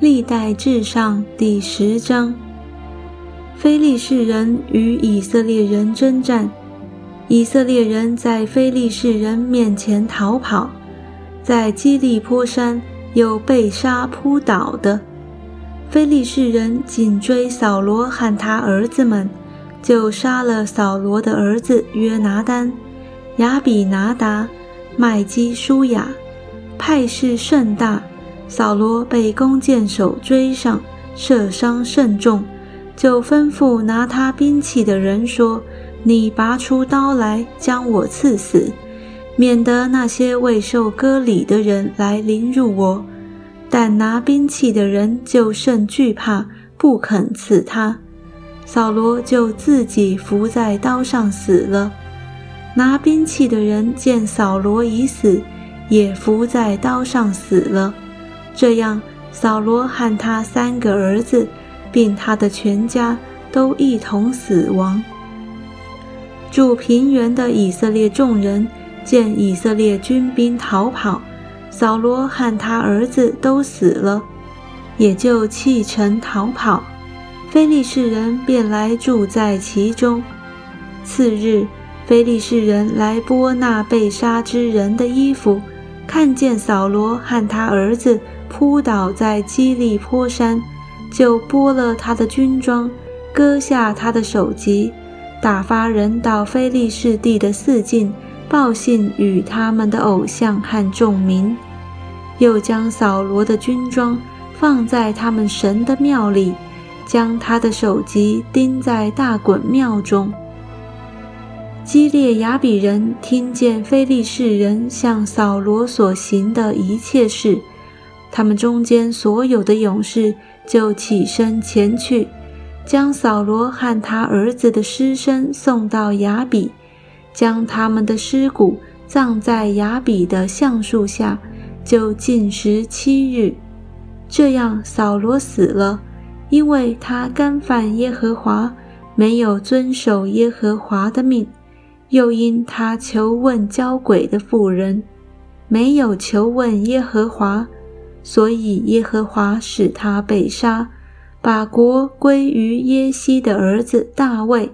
历代至上第十章：非利士人与以色列人征战，以色列人在非利士人面前逃跑，在基利坡山有被杀扑倒的。非利士人紧追扫罗和他儿子们，就杀了扫罗的儿子约拿丹、亚比拿达、麦基舒雅，派势甚大。扫罗被弓箭手追上，射伤甚重，就吩咐拿他兵器的人说：“你拔出刀来，将我刺死，免得那些未受割礼的人来凌辱我。”但拿兵器的人就甚惧怕，不肯刺他。扫罗就自己伏在刀上死了。拿兵器的人见扫罗已死，也伏在刀上死了。这样，扫罗和他三个儿子，并他的全家都一同死亡。住平原的以色列众人见以色列军兵逃跑，扫罗和他儿子都死了，也就弃城逃跑。非利士人便来住在其中。次日，非利士人来剥那被杀之人的衣服，看见扫罗和他儿子。扑倒在基利坡山，就剥了他的军装，割下他的首级，打发人到非利士地的四境报信与他们的偶像和众民，又将扫罗的军装放在他们神的庙里，将他的首级钉在大衮庙中。基列雅比人听见非利士人向扫罗所行的一切事。他们中间所有的勇士就起身前去，将扫罗和他儿子的尸身送到雅比，将他们的尸骨葬在雅比的橡树下，就禁食七日。这样，扫罗死了，因为他干犯耶和华，没有遵守耶和华的命；又因他求问交鬼的妇人，没有求问耶和华。所以耶和华使他被杀，把国归于耶西的儿子大卫。